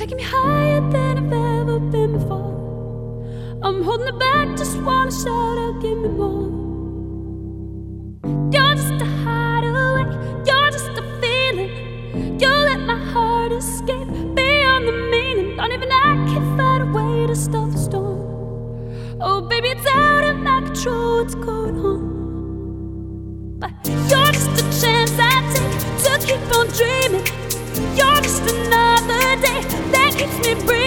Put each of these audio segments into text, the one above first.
taking me higher than I've ever been before. I'm holding it back, just wanna shout out, give me more. You're just a hideaway, you're just a feeling. You let my heart escape beyond the meaning. Don't even I can find a way to stop the storm. Oh, baby, it's out of my control, what's going on? But keeps me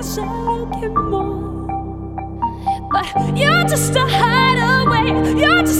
back, just wanna shout, give me more. But you're just a hideaway, you're just